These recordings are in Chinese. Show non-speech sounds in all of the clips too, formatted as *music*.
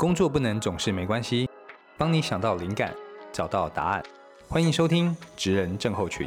工作不能总是没关系，帮你想到灵感，找到答案。欢迎收听《职人症候群》。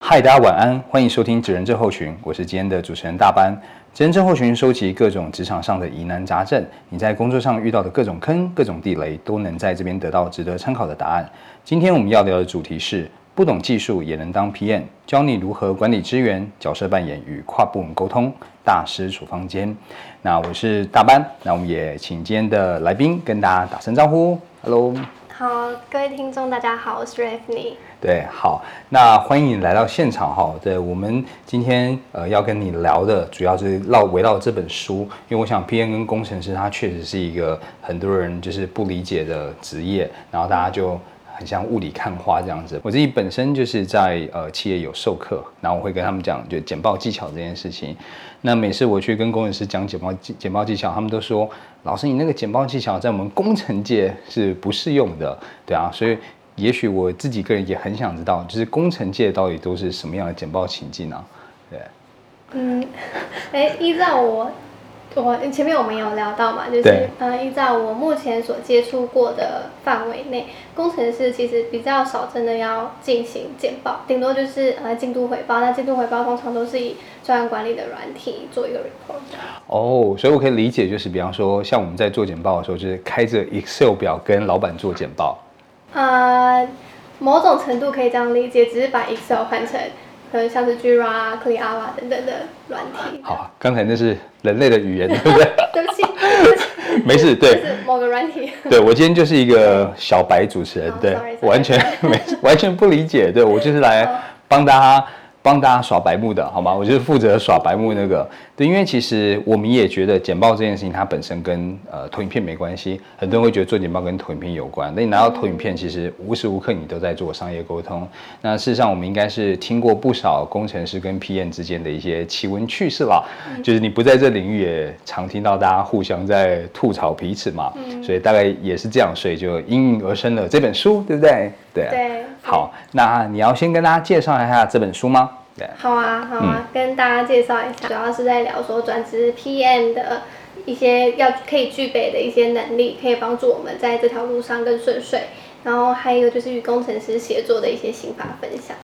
嗨，大家晚安，欢迎收听《职人症候群》，我是今天的主持人大班。职人症候群收集各种职场上的疑难杂症，你在工作上遇到的各种坑、各种地雷，都能在这边得到值得参考的答案。今天我们要聊的主题是。不懂技术也能当 PM，教你如何管理资源、角色扮演与跨部门沟通。大师处方间，那我是大班，那我们也请今天的来宾跟大家打声招呼。Hello，好，各位听众大家好，我是 Rafney。对，好，那欢迎你来到现场哈。对，我们今天呃要跟你聊的主要是绕围绕这本书，因为我想 PM 跟工程师他确实是一个很多人就是不理解的职业，然后大家就。很像雾里看花这样子。我自己本身就是在呃企业有授课，然后我会跟他们讲就简报技巧这件事情。那每次我去跟工程师讲简报技简报技巧，他们都说老师你那个简报技巧在我们工程界是不适用的，对啊。所以也许我自己个人也很想知道，就是工程界到底都是什么样的简报情境呢？对。嗯，哎，依照我。我前面我们有聊到嘛，就是呃，依照我目前所接触过的范围内，工程师其实比较少真的要进行简报，顶多就是呃进度汇报。那进度回报通常都是以专案管理的软体做一个 report。哦，所以我可以理解，就是比方说像我们在做简报的时候，就是开着 Excel 表跟老板做简报。呃，某种程度可以这样理解，只是把 Excel 换成。可能像是 Jira、Clear 等等的软体。好，刚才那是人类的语言，*laughs* 对不对？*laughs* 对不起，没事，对。是某个软体。对我今天就是一个小白主持人，对，完全没完全不理解，对我就是来帮大家。帮大家耍白目的好吗？我就是负责耍白目那个。对，因为其实我们也觉得简报这件事情它本身跟呃投影片没关系。很多人会觉得做简报跟投影片有关。那你拿到投影片，其实无时无刻你都在做商业沟通。那事实上，我们应该是听过不少工程师跟 PM 之间的一些奇闻趣事啦。就是你不在这领域，也常听到大家互相在吐槽彼此嘛。所以大概也是这样，所以就应运而生了这本书，对不对？对。对。好，那你要先跟大家介绍一下这本书吗？好啊，好啊，跟大家介绍一下，主要是在聊说转职 PM 的一些要可以具备的一些能力，可以帮助我们在这条路上更顺遂。然后还有就是与工程师协作的一些心法分享。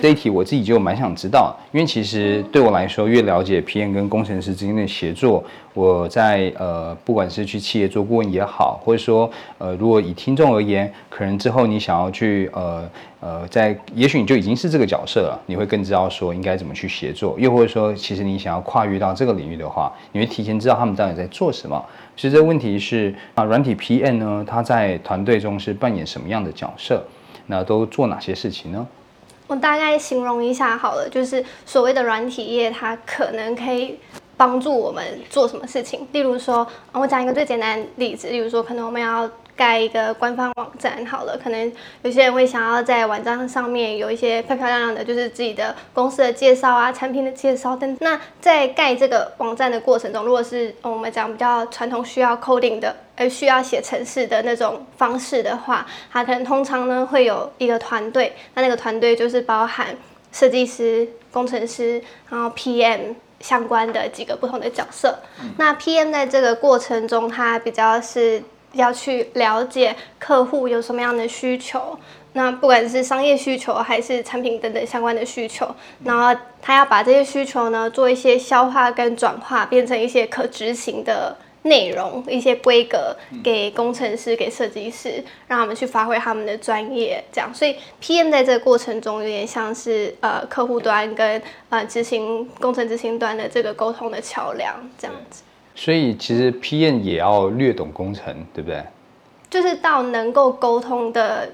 这一题我自己就蛮想知道，因为其实对我来说，越了解 PM 跟工程师之间的协作，我在呃，不管是去企业做顾问也好，或者说呃，如果以听众而言，可能之后你想要去呃呃，在也许你就已经是这个角色了，你会更知道说应该怎么去协作，又或者说其实你想要跨越到这个领域的话，你会提前知道他们到底在做什么。其实这个问题是啊，软体 PM 呢，他在团队中是扮演什么样的角色？那都做哪些事情呢？我大概形容一下好了，就是所谓的软体业，它可能可以帮助我们做什么事情。例如说，我讲一个最简单的例子，例如说，可能我们要。盖一个官方网站好了，可能有些人会想要在网站上面有一些漂漂亮亮的，就是自己的公司的介绍啊、产品的介绍等。那在盖这个网站的过程中，如果是我们讲比较传统需要 coding 的，而需要写程式的那种方式的话，它可能通常呢会有一个团队，那那个团队就是包含设计师、工程师，然后 PM 相关的几个不同的角色。那 PM 在这个过程中，它比较是。要去了解客户有什么样的需求，那不管是商业需求还是产品等等相关的需求，然后他要把这些需求呢做一些消化跟转化，变成一些可执行的内容、一些规格给工程师、给设计师，让他们去发挥他们的专业。这样，所以 PM 在这个过程中有点像是呃客户端跟呃执行工程执行端的这个沟通的桥梁，这样子。所以其实 PM 也要略懂工程，对不对？就是到能够沟通的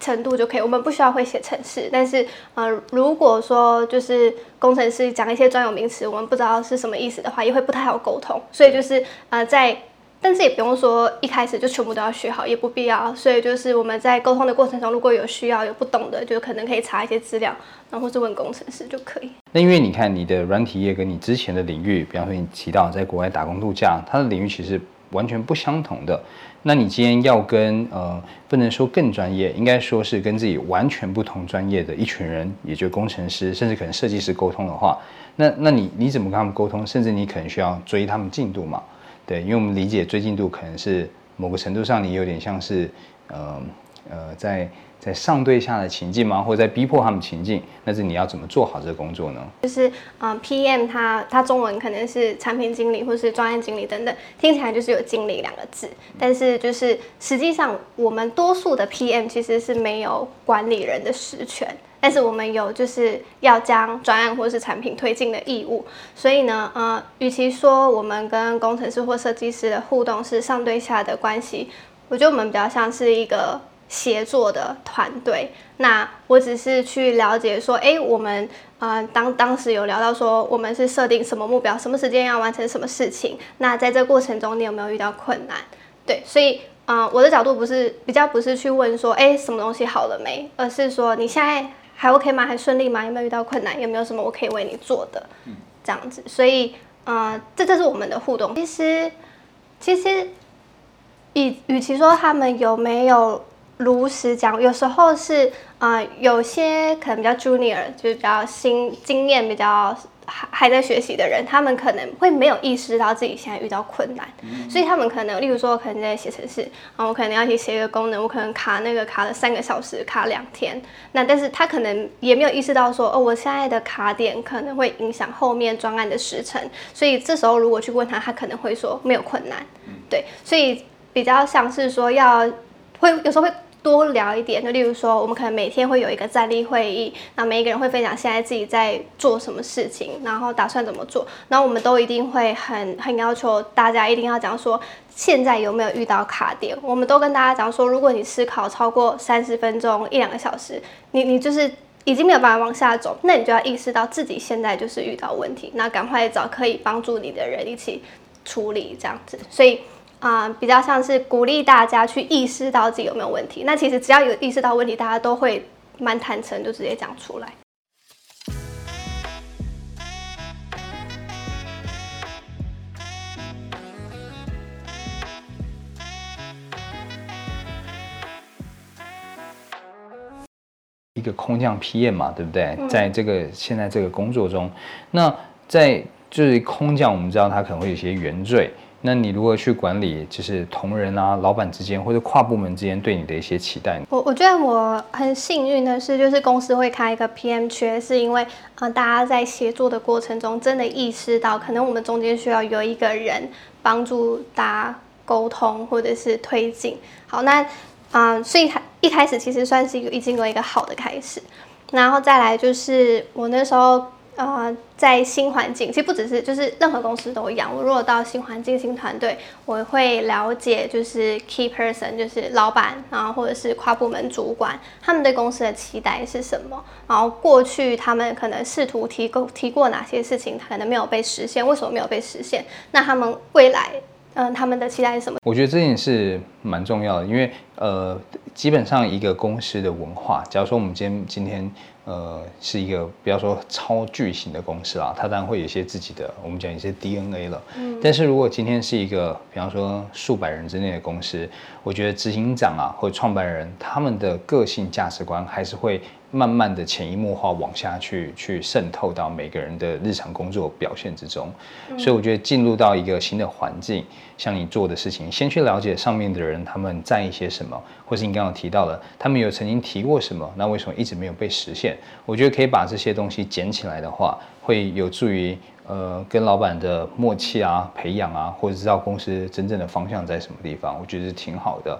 程度就可以。我们不需要会写程式，但是呃，如果说就是工程师讲一些专有名词，我们不知道是什么意思的话，也会不太好沟通。所以就是呃，在但是也不用说一开始就全部都要学好，也不必要。所以就是我们在沟通的过程中，如果有需要、有不懂的，就可能可以查一些资料，然后或是问工程师就可以。那因为你看你的软体业跟你之前的领域，比方说你提到在国外打工度假，它的领域其实完全不相同的。那你今天要跟呃，不能说更专业，应该说是跟自己完全不同专业的一群人，也就工程师，甚至可能设计师沟通的话，那那你你怎么跟他们沟通？甚至你可能需要追他们进度嘛？对，因为我们理解追进度可能是某个程度上，你有点像是，呃呃，在在上对下的情境吗？或者在逼迫他们情境？那是你要怎么做好这个工作呢？就是嗯，PM 它它中文可能是产品经理或是专业经理等等，听起来就是有经理两个字，但是就是实际上我们多数的 PM 其实是没有管理人的实权。但是我们有就是要将专案或是产品推进的义务，所以呢，呃，与其说我们跟工程师或设计师的互动是上对下的关系，我觉得我们比较像是一个协作的团队。那我只是去了解说，哎，我们呃当当时有聊到说，我们是设定什么目标，什么时间要完成什么事情。那在这过程中，你有没有遇到困难？对，所以，呃，我的角度不是比较不是去问说，哎，什么东西好了没，而是说你现在。还 OK 吗？还顺利吗？有没有遇到困难？有没有什么我可以为你做的？这样子，所以，呃，这这是我们的互动。其实，其实，与与其说他们有没有如实讲，有时候是，呃，有些可能比较 junior，就是比较新经验比较。还还在学习的人，他们可能会没有意识到自己现在遇到困难，所以他们可能，例如说，可能在写程式，啊，我可能要去写一个功能，我可能卡那个卡了三个小时，卡两天，那但是他可能也没有意识到说，哦，我现在的卡点可能会影响后面专案的时程，所以这时候如果去问他，他可能会说没有困难，对，所以比较像是说要会有时候会。多聊一点，就例如说，我们可能每天会有一个站立会议，那每一个人会分享现在自己在做什么事情，然后打算怎么做。然后我们都一定会很很要求大家一定要讲说，现在有没有遇到卡点？我们都跟大家讲说，如果你思考超过三十分钟一两个小时，你你就是已经没有办法往下走，那你就要意识到自己现在就是遇到问题，那赶快找可以帮助你的人一起处理这样子。所以。啊，比较像是鼓励大家去意识到自己有没有问题。那其实只要有意识到问题，大家都会蛮坦诚，就直接讲出来。一个空降 PM 嘛，对不对？在这个现在这个工作中，那在就是空降，我们知道它可能会有些原罪。那你如何去管理，就是同仁啊、老板之间或者跨部门之间对你的一些期待？我我觉得我很幸运的是，就是公司会开一个 PM 缺，是因为啊，大家在协作的过程中真的意识到，可能我们中间需要有一个人帮助大家沟通或者是推进。好，那啊，所以一开始其实算是一个已经有一个好的开始，然后再来就是我那时候。呃，在新环境，其实不只是，就是任何公司都一样。我如果到新环境、新团队，我会了解，就是 key person，就是老板，然后或者是跨部门主管，他们对公司的期待是什么？然后过去他们可能试图提供提过哪些事情，他可能没有被实现，为什么没有被实现？那他们未来，嗯，他们的期待是什么？我觉得这件事蛮重要的，因为呃，基本上一个公司的文化，假如说我们今天今天。呃，是一个不要说超巨型的公司啊，它当然会有一些自己的，我们讲一些 DNA 了。嗯，但是如果今天是一个，比方说数百人之内的公司，我觉得执行长啊或创办人他们的个性价值观还是会。慢慢的潜移默化往下去，去渗透到每个人的日常工作表现之中。所以我觉得进入到一个新的环境，像你做的事情，先去了解上面的人他们在意些什么，或是你刚刚提到了他们有曾经提过什么，那为什么一直没有被实现？我觉得可以把这些东西捡起来的话，会有助于呃跟老板的默契啊、培养啊，或者知道公司真正的方向在什么地方，我觉得是挺好的。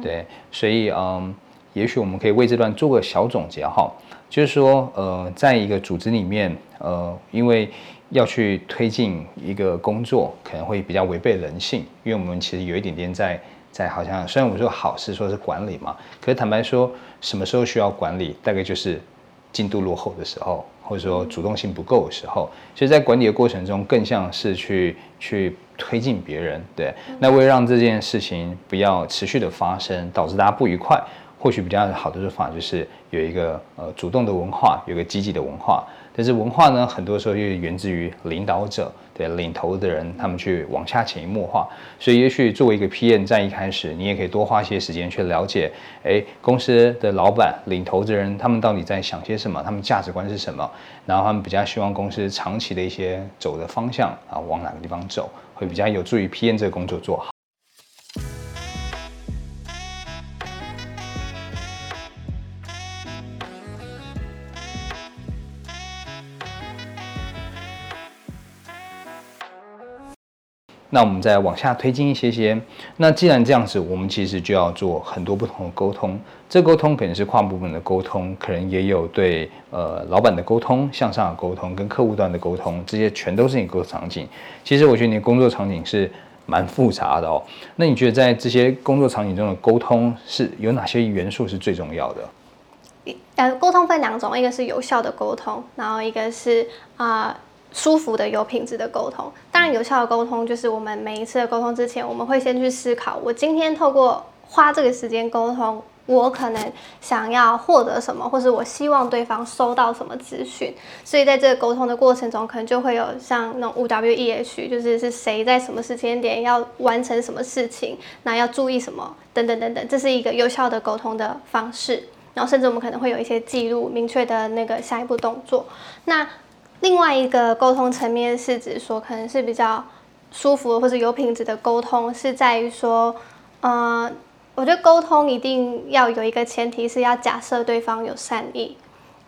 对，所以嗯。也许我们可以为这段做个小总结哈，就是说，呃，在一个组织里面，呃，因为要去推进一个工作，可能会比较违背人性，因为我们其实有一点点在在好像，虽然我们说好是说是管理嘛，可是坦白说，什么时候需要管理，大概就是进度落后的时候，或者说主动性不够的时候，所以，在管理的过程中，更像是去去推进别人。对，那为了让这件事情不要持续的发生，导致大家不愉快，或许比较好的做法就是有一个呃主动的文化，有个积极的文化。但是文化呢，很多时候又源自于领导者，对领头的人，他们去往下潜移默化。所以，也许作为一个 PM，在一开始，你也可以多花些时间去了解，哎，公司的老板、领头的人，他们到底在想些什么，他们价值观是什么，然后他们比较希望公司长期的一些走的方向啊，往哪个地方走，会比较有助于 PM 这个工作做好。那我们再往下推进一些些。那既然这样子，我们其实就要做很多不同的沟通。这沟通可能是跨部门的沟通，可能也有对呃老板的沟通、向上的沟通、跟客户端的沟通，这些全都是你工作场景。其实我觉得你的工作场景是蛮复杂的哦。那你觉得在这些工作场景中的沟通是有哪些元素是最重要的？呃，沟通分两种，一个是有效的沟通，然后一个是啊。舒服的、有品质的沟通，当然有效的沟通就是我们每一次的沟通之前，我们会先去思考，我今天透过花这个时间沟通，我可能想要获得什么，或是我希望对方收到什么资讯。所以在这个沟通的过程中，可能就会有像那种五 W E H，就是是谁在什么时间点要完成什么事情，那要注意什么等等等等，这是一个有效的沟通的方式。然后甚至我们可能会有一些记录，明确的那个下一步动作。那另外一个沟通层面是指说，可能是比较舒服或者有品质的沟通，是在于说，呃，我觉得沟通一定要有一个前提是要假设对方有善意，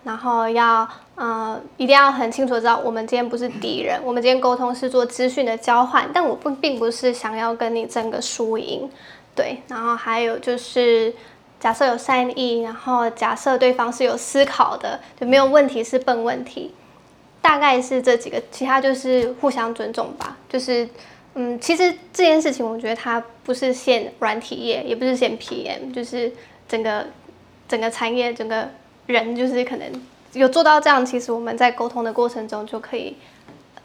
然后要呃一定要很清楚知道我们今天不是敌人，我们今天沟通是做资讯的交换，但我不并不是想要跟你争个输赢，对，然后还有就是假设有善意，然后假设对方是有思考的，就没有问题是笨问题。大概是这几个，其他就是互相尊重吧。就是，嗯，其实这件事情，我觉得它不是限软体业，也不是限 PM，就是整个整个产业，整个人，就是可能有做到这样，其实我们在沟通的过程中就可以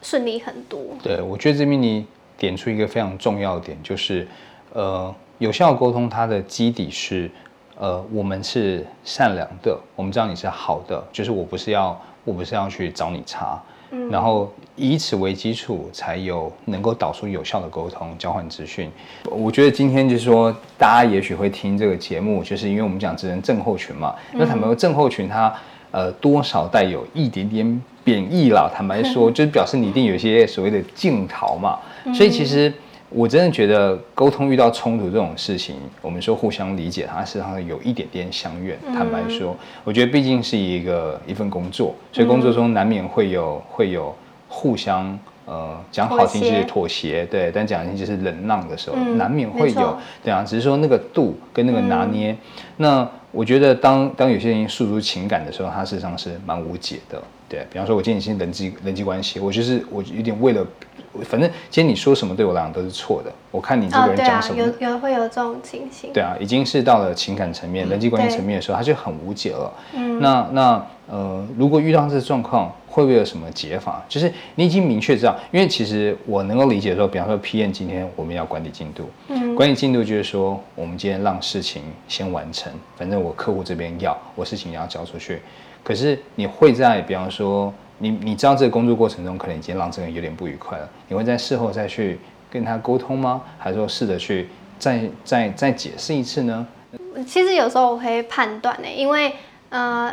顺利很多。对，我觉得这边你点出一个非常重要的点，就是，呃，有效沟通它的基底是，呃，我们是善良的，我们知道你是好的，就是我不是要。我不是要去找你茬，然后以此为基础，才有能够导出有效的沟通、交换资讯。我觉得今天就是说，大家也许会听这个节目，就是因为我们讲职能症候群嘛。那坦白说，症候群它呃多少带有一点点贬义了。坦白说，*laughs* 就是表示你一定有一些所谓的镜头嘛。所以其实。我真的觉得沟通遇到冲突这种事情，我们说互相理解，它实际上有一点点相怨。坦白说，我觉得毕竟是一个一份工作，所以工作中难免会有会有互相呃讲好听就是妥协，对，但讲难听就是忍让的时候，难免会有对啊，只是说那个度跟那个拿捏。那我觉得当当有些人诉诸情感的时候，他事实上是蛮无解的。对比方说，我建立新人际人际关系，我就是我有点为了。反正今天你说什么对我来讲都是错的。我看你这个人讲什么，有有会有这种情形。对啊，已经是到了情感层面、人际关系层面的时候，他就很无解了。嗯，那那呃，如果遇到这个状况，会不会有什么解法？就是你已经明确知道，因为其实我能够理解说，比方说 PM 今天我们要管理进度，嗯，管理进度就是说，我们今天让事情先完成，反正我客户这边要我事情也要交出去。可是你会在比方说。你你知道这个工作过程中可能已经让这个人有点不愉快了，你会在事后再去跟他沟通吗？还是说试着去再再再解释一次呢？其实有时候我会判断呢，因为呃，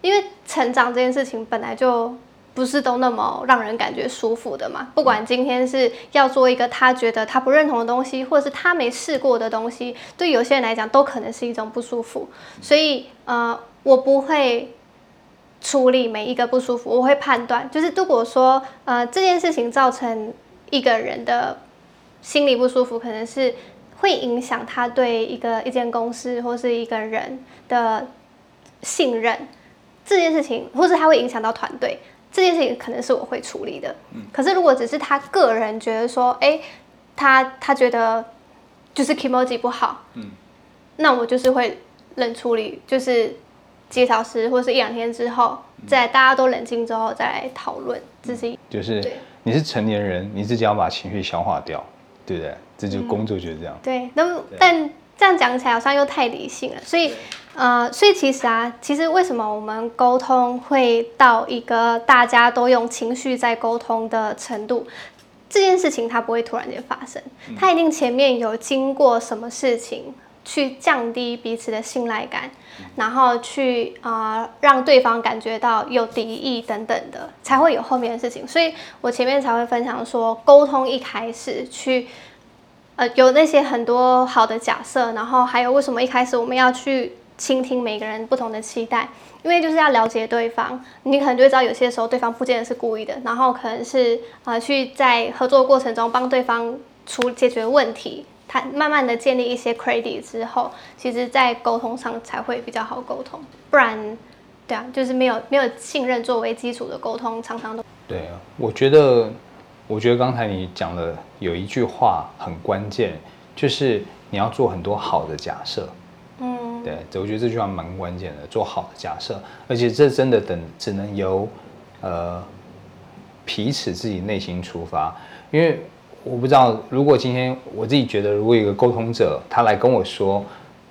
因为成长这件事情本来就不是都那么让人感觉舒服的嘛。不管今天是要做一个他觉得他不认同的东西，或者是他没试过的东西，对有些人来讲都可能是一种不舒服。所以呃，我不会。处理每一个不舒服，我会判断，就是如果说呃这件事情造成一个人的心理不舒服，可能是会影响他对一个一间公司或是一个人的信任，这件事情，或是他会影响到团队，这件事情可能是我会处理的。嗯可是如果只是他个人觉得说，哎，他他觉得就是 emoji 不好，嗯，那我就是会冷处理，就是。几个小时或是一两天之后，在大家都冷静之后再来讨论，自己就是你是成年人，你自己要把情绪消化掉，对不对？这就是工作就是这样。对。那么但这样讲起来好像又太理性了，所以呃，所以其实啊，其实为什么我们沟通会到一个大家都用情绪在沟通的程度？这件事情它不会突然间发生，它一定前面有经过什么事情去降低彼此的信赖感，然后去啊、呃让对方感觉到有敌意等等的，才会有后面的事情。所以我前面才会分享说，沟通一开始去呃有那些很多好的假设，然后还有为什么一开始我们要去倾听每个人不同的期待，因为就是要了解对方，你可能就会知道有些时候对方不见得是故意的，然后可能是呃去在合作过程中帮对方处解决问题，他慢慢的建立一些 credit 之后，其实在沟通上才会比较好沟通，不然。对啊，就是没有没有信任作为基础的沟通，常常都对啊，我觉得，我觉得刚才你讲的有一句话很关键，就是你要做很多好的假设。嗯对，这我觉得这句话蛮关键的，做好的假设，而且这真的等只能由呃彼此自己内心出发，因为我不知道，如果今天我自己觉得，如果一个沟通者他来跟我说，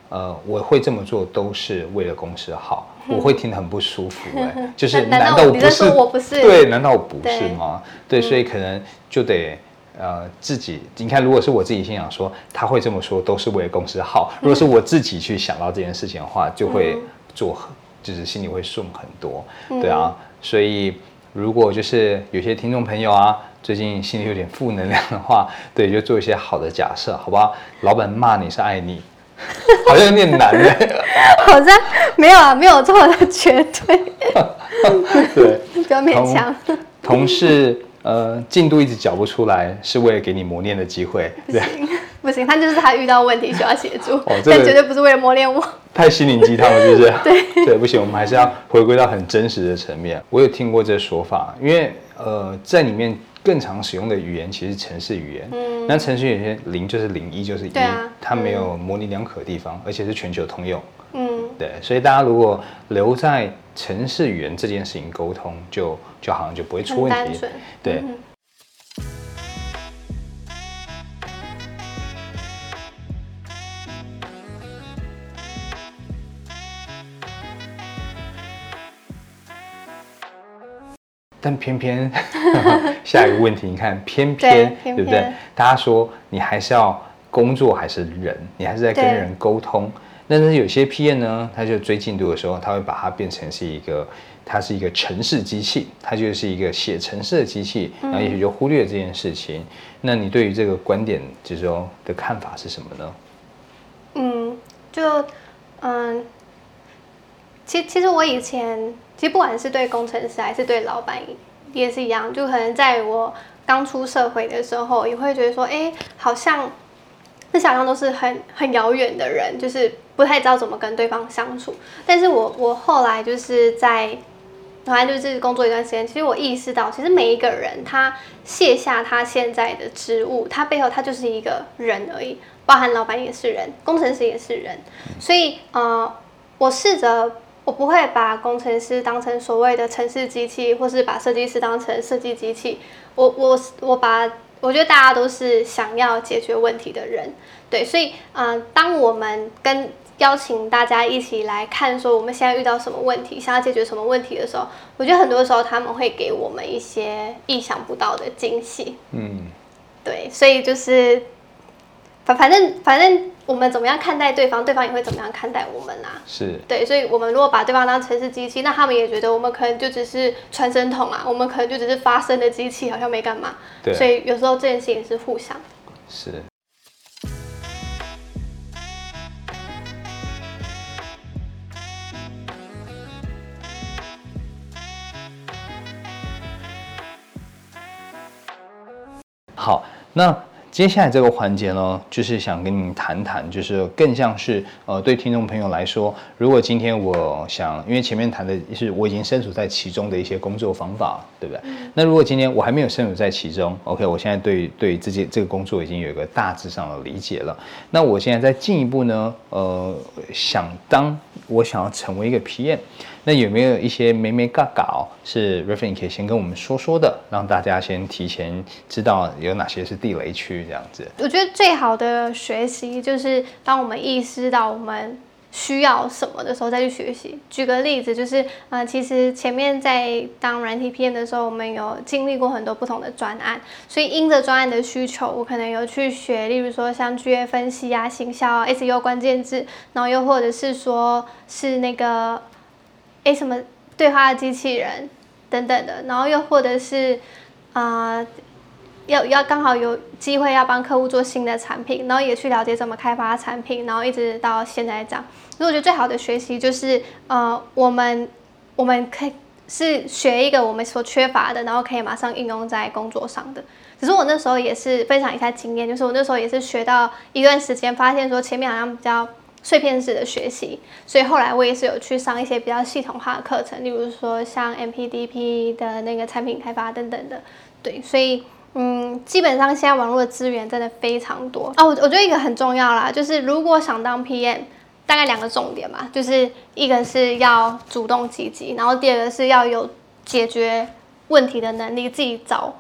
呃，我会这么做都是为了公司好，我会听得很不舒服、哎，*laughs* 就是难难道我不是？对，难道我不是对吗？对，所以可能就得。呃，自己你看，如果是我自己心想说他会这么说，都是为了公司好。如果是我自己去想到这件事情的话，就会做很，就是心里会顺很多，对啊。所以如果就是有些听众朋友啊，最近心里有点负能量的话，对，就做一些好的假设，好不好？老板骂你是爱你，好像有点难嘞。好像没有啊，没有这么的绝对，*laughs* 对，*laughs* 不要勉强。同事呃进度一直缴不出来，是为了给你磨练的机会，对。*laughs* 不行，他就是他遇到问题需要协助，哦 *laughs* 这个但绝对不是为了磨练我。*laughs* 太心灵鸡汤了，是不是？对对，不行，我们还是要回归到很真实的层面。我有听过这说法，因为呃，在里面更常使用的语言其实是程式语言。嗯，那程式语言零就是零，一就是一啊，它没有模棱两可的地方，而且是全球通用。嗯，对，所以大家如果留在城市语言这件事情沟通，就就好像就不会出问题。对，但偏偏 *laughs* 下一个问题，你看，偏偏对对不对偏？大家说你还是要工作还是人，你还是在跟人沟通。但是有些 PM 呢，他就追进度的时候，他会把它变成是一个，它是一个程式机器，它就是一个写程式的机器，然后也许就忽略这件事情。那你对于这个观点，就是说的看法是什么呢？嗯，就嗯，其其实我以前其实不管是对工程师还是对老板也是一样，就可能在我刚出社会的时候，也会觉得说，哎，好像那些好像都是很很遥远的人，就是不太知道怎么跟对方相处。但是我我后来就是在反正就是工作一段时间，其实我意识到，其实每一个人他卸下他现在的职务，他背后他就是一个人而已，包含老板也是人，工程师也是人，所以呃，我试着我不会把工程师当成所谓的城市机器，或是把设计师当成设计机器，我我我把我觉得大家都是想要解决问题的人，对，所以呃，当我们跟邀请大家一起来看，说我们现在遇到什么问题，想要解决什么问题的时候，我觉得很多时候他们会给我们一些意想不到的惊喜。嗯，对，所以就是反反正反正我们怎么样看待对方，对方也会怎么样看待我们啊。是对，所以我们如果把对方当成是机器，那他们也觉得我们可能就只是传声筒啊，我们可能就只是发声的机器，好像没干嘛。对所以有时候这件事情是互相的。是。好，那接下来这个环节呢，就是想跟你谈谈，就是更像是呃，对听众朋友来说，如果今天我想，因为前面谈的是我已经身处在其中的一些工作方法，对不对？那如果今天我还没有身处在其中，OK，我现在对对这些这个工作已经有一个大致上的理解了。那我现在再进一步呢，呃，想当我想要成为一个 PM。那有没有一些美美嘎嘎是 r e f e n 可以先跟我们说说的，让大家先提前知道有哪些是地雷区这样子？我觉得最好的学习就是当我们意识到我们需要什么的时候再去学习。举个例子，就是呃，其实前面在当软体 PM 的时候，我们有经历过很多不同的专案，所以因着专案的需求，我可能有去学，例如说像剧业分析啊、行销啊、SEO 关键字，然后又或者是说是那个。诶，什么对话的机器人等等的，然后又或者是啊，要要刚好有机会要帮客户做新的产品，然后也去了解怎么开发产品，然后一直到现在这样。所以我觉得最好的学习就是呃，我们我们可以是学一个我们所缺乏的，然后可以马上应用在工作上的。只是我那时候也是分享一下经验，就是我那时候也是学到一段时间，发现说前面好像比较。碎片式的学习，所以后来我也是有去上一些比较系统化的课程，例如说像 MPDP 的那个产品开发等等的。对，所以嗯，基本上现在网络的资源真的非常多啊。我我觉得一个很重要啦，就是如果想当 PM，大概两个重点嘛，就是一个是要主动积极，然后第二个是要有解决问题的能力，自己找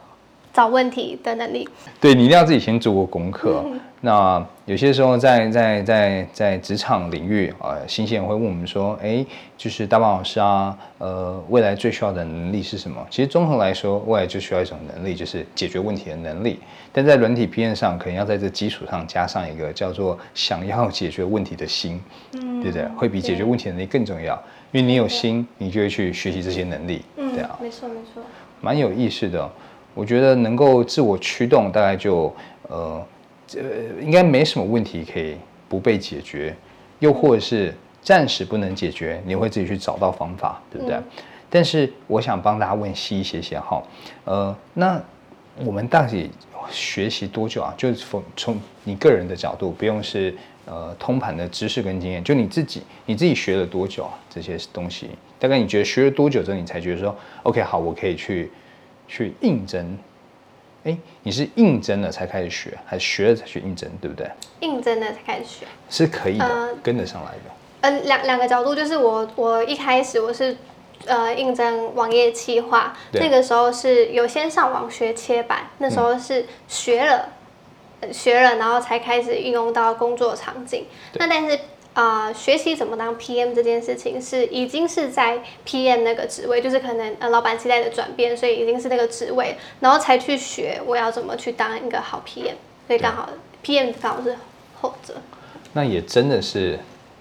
找问题的能力。对你一定要自己先做过功课。*laughs* 那有些时候在在在在职场领域啊，新鲜人会问我们说，哎，就是大宝老师啊，呃，未来最需要的能力是什么？其实综合来说，未来就需要一种能力，就是解决问题的能力。但在软体 PM 上，可能要在这基础上加上一个叫做想要解决问题的心，嗯，对不对？会比解决问题的能力更重要，因为你有心，你就会去学习这些能力，对啊，没错没错，蛮有意思的。我觉得能够自我驱动，大概就呃。这应该没什么问题可以不被解决，又或者是暂时不能解决，你会自己去找到方法，对不对？但是我想帮大家问细一些些哈，呃，那我们到底学习多久啊？就是从从你个人的角度，不用是呃通盘的知识跟经验，就你自己你自己学了多久啊？这些东西大概你觉得学了多久之后，你才觉得说 OK 好，我可以去去应征。哎，你是应征了才开始学，还是学了才去应征，对不对？应征了才开始学，是可以的，跟得上来的。嗯，两两个角度，就是我我一开始我是呃应征网页企划，那个时候是有先上网学切板，那时候是学了学了，然后才开始运用到工作场景。那但是。啊，学习怎么当 PM 这件事情是已经是在 PM 那个职位，就是可能呃老板期待的转变，所以已经是那个职位，然后才去学我要怎么去当一个好 PM，所以刚好 PM 刚好是后者。那也真的是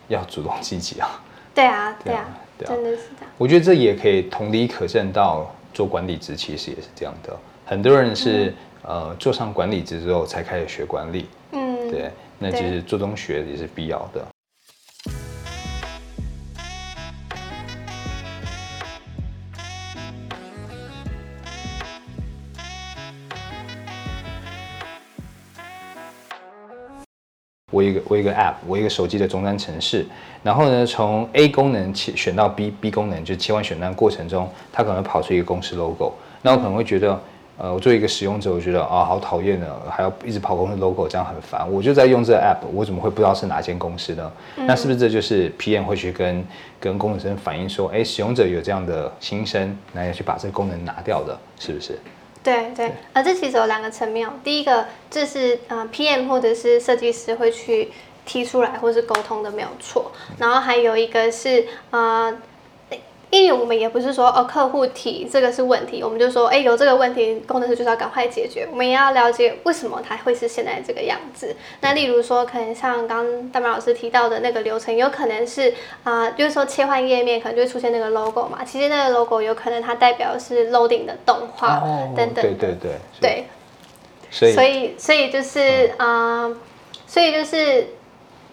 要主动积极啊。对啊，对啊，对啊真的是这样。我觉得这也可以同理可证到做管理职，其实也是这样的。很多人是呃做上管理职之后才开始学管理，嗯，对，那其实做中学也是必要的。我一个我一个 App，我一个手机的终端程式，然后呢，从 A 功能切选到 B，B 功能就切换选单过程中，它可能跑出一个公司 logo，那我可能会觉得，呃，我作为一个使用者，我觉得啊，好讨厌的，还要一直跑公司 logo，这样很烦。我就在用这个 App，我怎么会不知道是哪间公司呢？那是不是这就是 PM 会去跟跟工程师反映说，哎，使用者有这样的心声，那要去把这个功能拿掉的，是不是？对对，呃，这其实有两个层面。第一个，这是呃 PM 或者是设计师会去提出来或是沟通的，没有错。然后还有一个是呃。我们也不是说哦，客户提这个是问题，我们就说哎，有这个问题，工程师就是要赶快解决。我们也要了解为什么它会是现在这个样子。那例如说，可能像刚刚大明老师提到的那个流程，有可能是啊，就是说切换页面可能就会出现那个 logo 嘛。其实那个 logo 有可能它代表是 loading 的动画等等。对对对。对。所以所以所以就是啊，所以就是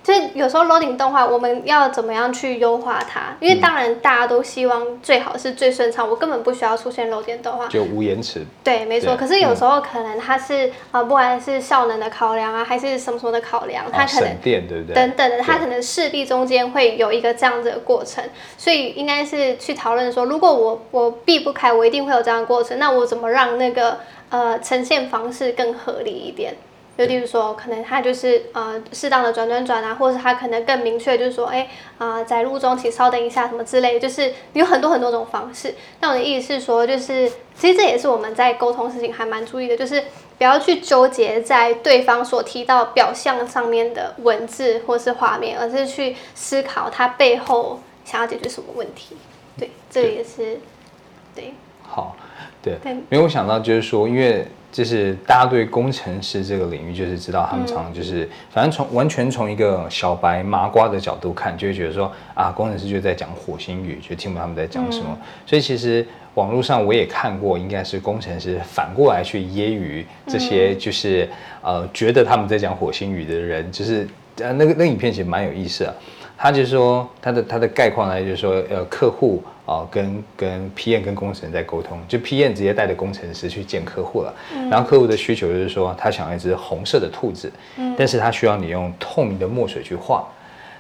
就是有时候 loading 动画，我们要怎么样去优化它？因为当然大家都希望最好是最顺畅，我根本不需要出现 loading 动画，就无延迟。对，没错。可是有时候可能它是啊、呃不管是效能的考量啊，还是什么什么的考量，它哦可能省电，对不对？等等的，它可能势必中间会有一个这样子的过程，所以应该是去讨论说，如果我我避不开，我一定会有这样的过程，那我怎么让那个呃呈现方式更合理一点？就例如说，可能他就是呃适当的转转转啊，或者是它可能更明确，就是说，哎啊、呃在路中请稍等一下什么之类，就是有很多很多种方式。那我的意思是说，就是其实这也是我们在沟通事情还蛮注意的，就是不要去纠结在对方所提到表象上面的文字或是画面，而是去思考他背后想要解决什么问题。对，这也是对。好，对对，没有想到就是说，因为就是大家对工程师这个领域，就是知道他们常常就是，反正从完全从一个小白麻瓜的角度看，就会觉得说啊，工程师就在讲火星语，就听不懂他们在讲什么。所以其实网络上我也看过，应该是工程师反过来去揶揄这些就是、呃觉得他们在讲火星语的人，就是呃那个那个影片其实蛮有意思的。他就说他的他的概况呢，就是说呃客户啊、跟跟 PM 跟工程在沟通，就 PM 直接带着工程师去见客户了，然后客户的需求就是说他想要一只红色的兔子，但是他需要你用透明的墨水去画，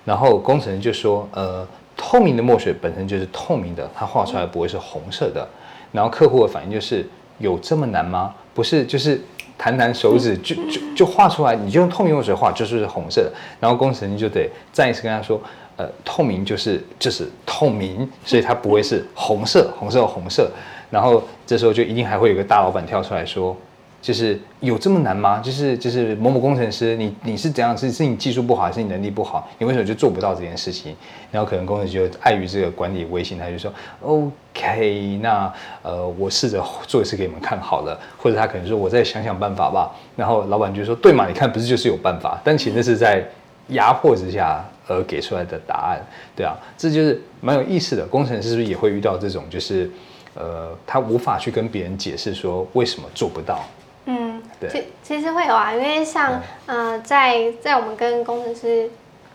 然后工程师就说呃透明的墨水本身就是透明的，它画出来不会是红色的，然后客户的反应就是有这么难吗？不是，就是弹弹手指就就就画出来，你就用透明墨水画就是红色的，然后工程师就得再一次跟他说，呃，透明就是就是透明，所以它不会是红色，红色有红色，然后这时候就一定还会有个大老板跳出来说。就是有这么难吗？就是就是某某工程师，你你是怎样？是是你技术不好，还是你能力不好？你为什么就做不到这件事情？然后可能工程师就碍于这个管理威信，他就说 OK，那呃我试着做一次给你们看好了，或者他可能说我再想想办法吧。然后老板就说对嘛，你看不是就是有办法，但其实是在压迫之下而给出来的答案，对啊，这就是蛮有意思的。工程师是不是也会遇到这种就是呃他无法去跟别人解释说为什么做不到？嗯，对。其其实会有啊，因为像、呃，在在我们跟工程师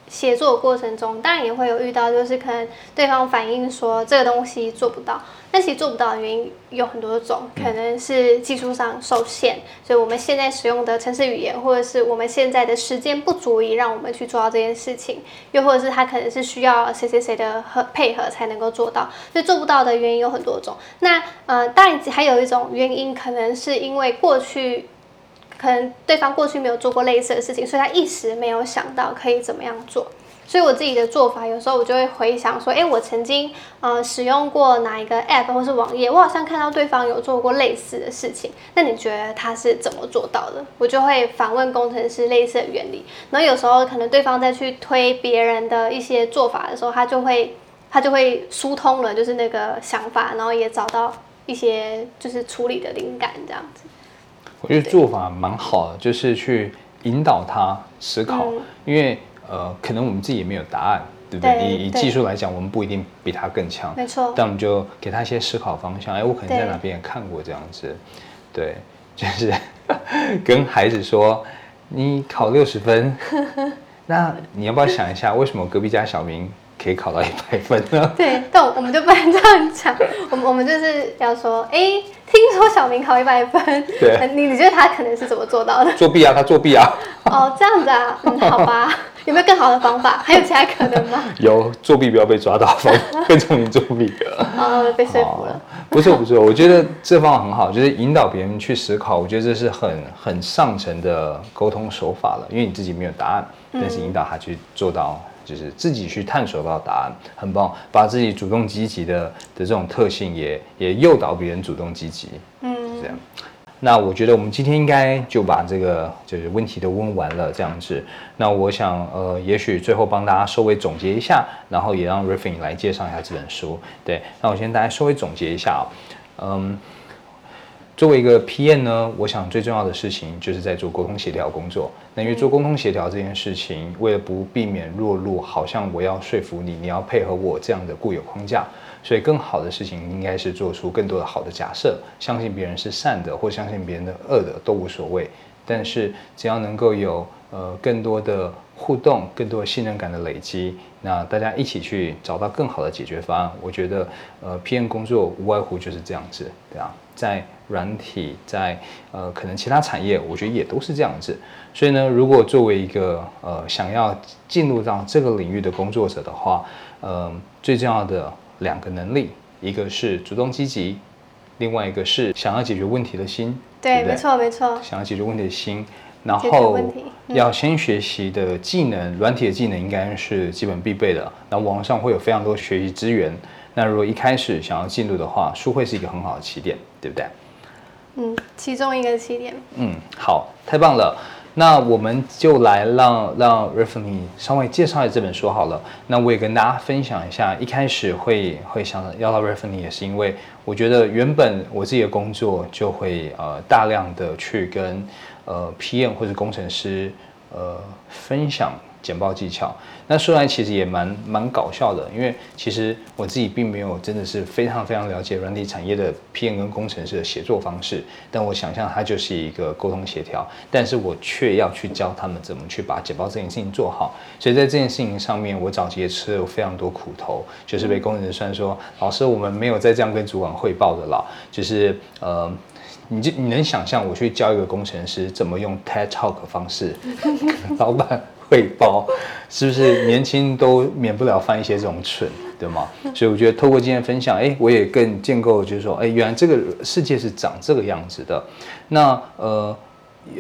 协作的过程中，当然也会有遇到，就是可能对方反映说这个东西做不到，但其实做不到的原因有很多种，可能是技术上受限，所以我们现在使用的程式语言，或者是我们现在的时间不足以让我们去做到这件事情，又或者是他可能是需要谁谁谁的合配合才能够做到，所以做不到的原因有很多种。那呃，当然还有一种原因，可能是因为过去可能对方过去没有做过类似的事情，所以他一时没有想到可以怎么样做。所以我自己的做法，有时候我就会回想说，诶，我曾经呃使用过哪一个 app 或是网页，我好像看到对方有做过类似的事情，那你觉得他是怎么做到的？我就会反问工程师类似的原理。然后有时候可能对方再去推别人的一些做法的时候，他就会他就会疏通了，就是那个想法，然后也找到一些就是处理的灵感这样子。我觉得做法蛮好的，就是去引导他思考，嗯。因为呃，可能我们自己也没有答案，对不对？对以以技术来讲，我们不一定比他更强，没错，但我们就给他一些思考方向。哎，我可能在哪边也看过这样子，对，*laughs* 就是跟孩子说，你考六十分，*laughs* 那你要不要想一下，为什么隔壁家小明可以考到一百分呢？对，但我们就不能这样讲，我们我们就是要说，哎，听说小明考一百分，对 *laughs* 呃你你觉得他可能是怎么做到的？作弊啊，他作弊啊，哦，这样子啊，嗯，好吧，有没有更好的方法？还有其他可能吗？*laughs* 有作弊不要被抓到，跟着你作弊。哦，被说服了。哦不错不错，我觉得这方法很好，就是引导别人去思考。我觉得这是很很上层的沟通手法了，因为你自己没有答案，但是引导他去做到，就是自己去探索到答案，很棒。把自己主动积极的的这种特性也也诱导别人主动积极，嗯这样。那我觉得我们今天应该就把这个就是问题都问完了，这样子。那我想，呃，也许最后帮大家稍微总结一下，然后也让 Riffin 来介绍一下这本书。对，那我先大家稍微总结一下啊、嗯，作为一个 PM 呢，我想最重要的事情就是在做沟通协调工作。那因为做沟通协调这件事情，为了不避免落入好像我要说服你，你要配合我这样的固有框架，所以更好的事情应该是做出更多的好的假设，相信别人是善的，或相信别人的恶的都无所谓。但是只要能够有呃更多的互动、更多信任感的累积，那大家一起去找到更好的解决方案。我觉得呃 PM 工作无外乎就是这样子，对啊，在软体，在呃可能其他产业，我觉得也都是这样子。所以呢，如果作为一个呃想要进入到这个领域的工作者的话，呃最重要的两个能力，一个是主动积极。另外一个是想要解决问题的心，对，没错没错，想要解决问题的心，然后要先学习的技能，软体的技能应该是基本必备的。那网上会有非常多学习资源，那如果一开始想要进入的话，书会是一个很好的起点，对不对？嗯，其中一个起点。嗯，好，太棒了。那我们就来让让 r e f n y 稍微介绍一下这本书好了。那我也跟大家分享一下，一开始会会想要到 r e f n y 也是因为我觉得原本我自己的工作就会呃大量的去跟呃 PM 或者工程师呃分享。简报技巧，那说来其实也蛮蛮搞笑的，因为其实我自己并没有真的是非常非常了解软体产业的 PM 跟工程师的协作方式，但我想象它就是一个沟通协调，但是我却要去教他们怎么去把简报这件事情做好，所以在这件事情上面，我早期也吃了非常多苦头，就是被工程师算说，老师我们没有再这样跟主管汇报的了，就是呃，你就你能想象我去教一个工程师怎么用 TED Talk 方式，*laughs* 老板。背包是不是年轻都免不了犯一些这种蠢，对吗？所以我觉得透过今天分享，哎，我也更建构，就是说，哎，原来这个世界是长这个样子的。那呃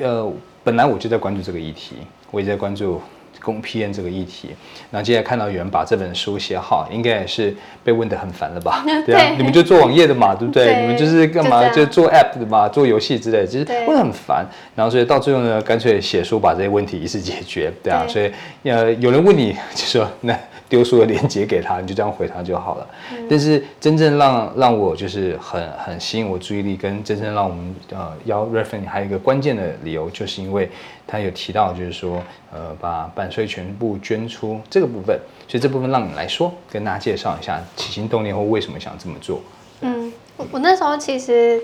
呃，本来我就在关注这个议题，我也在关注。公 P N 这个议题，那接下来看到有人把这本书写好，应该也是被问得很烦了吧？*laughs* 对啊，你们就做网页的嘛，对不对？你们就是干嘛？就做 App 的嘛，做游戏之类，其实会很烦。然后所以到最后呢，干脆写书把这些问题一次解决，对啊。所以呃，有人问你就说那。丢书的链接给他，*laughs* 你就这样回他就好了。但是真正让让我就是很很吸引我注意力，跟真正让我们呃要 reference 还有一个关键的理由，就是因为他有提到，就是说呃把版税全部捐出这个部分，所以这部分让你来说，跟大家介绍一下起心动念或为什么想这么做。嗯，我我那时候其实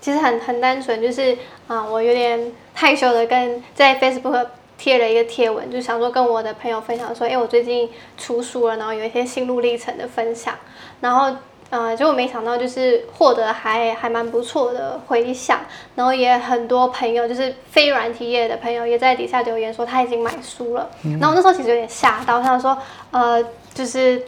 其实很很单纯，就是啊我有点害羞的跟在 Facebook。贴了一个贴文，就想说跟我的朋友分享说，哎，我最近出书了，然后有一些心路历程的分享，然后呃，结果没想到就是获得还还蛮不错的回响，然后也很多朋友就是非软体业的朋友也在底下留言说他已经买书了，然后那时候其实有点吓到，他说呃，就是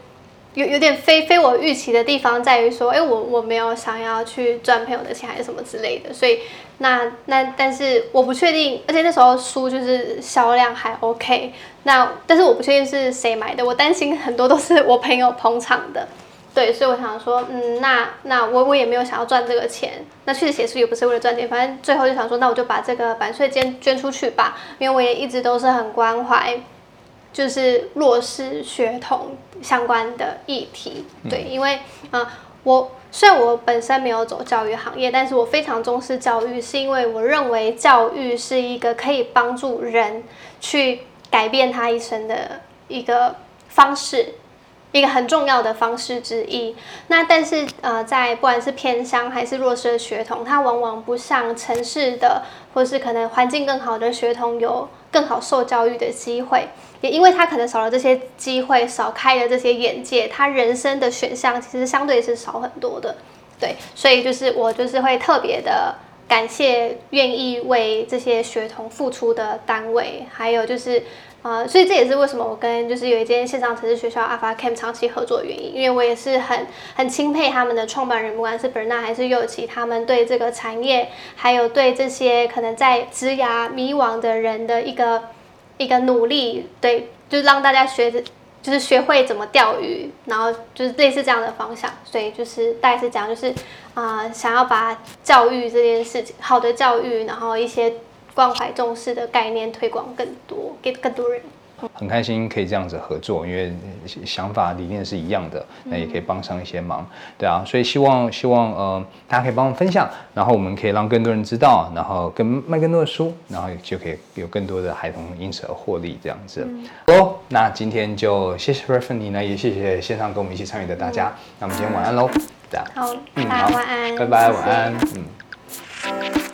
有有点非非我预期的地方在于说，哎，我我没有想要去赚朋友的钱还是什么之类的，所以。那那但是我不确定，而且那时候书就是销量还 OK。那但是我不确定是谁买的，我担心很多都是我朋友捧场的，对，所以我想说，嗯，那那我我也没有想要赚这个钱。那确实写书也不是为了赚钱，反正最后就想说，那我就把这个版税捐捐出去吧，因为我也一直都是很关怀，就是弱势血统相关的议题，对，因为嗯我。虽然我本身没有走教育行业，但是我非常重视教育，是因为我认为教育是一个可以帮助人去改变他一生的一个方式，一个很重要的方式之一。那但是呃，在不管是偏乡还是弱势的学童，他往往不像城市的或是可能环境更好的学童有更好受教育的机会。也因为他可能少了这些机会，少开了这些眼界，他人生的选项其实相对是少很多的，对，所以就是我就是会特别的感谢愿意为这些学童付出的单位，还有就是呃，所以这也是为什么我跟就是有一间线上城市学校 Alpha Camp 长期合作的原因，因为我也是很很钦佩他们的创办人，不管是 Bernard 还是佑奇，他们对这个产业，还有对这些可能在职涯迷惘的人的一个。一个努力，对，就是让大家学着，就是学会怎么钓鱼，然后就是类似这样的方向，所以就是大概是讲，就是啊，想要把教育这件事情，好的教育，然后一些关怀重视的概念推广更多，给更多人。很开心可以这样子合作，因为想法理念是一样的，那也可以帮上一些忙，对啊，所以希望希望呃大家可以帮我们分享，然后我们可以让更多人知道，然后跟卖更多的书，然后就可以有更多的孩童因此而获利这样子。哦，那今天就谢谢 r e f e n 呢，也谢谢线上跟我们一起参与的大家，那我们今天晚安喽，好，嗯，好，晚安，拜拜，晚安，嗯。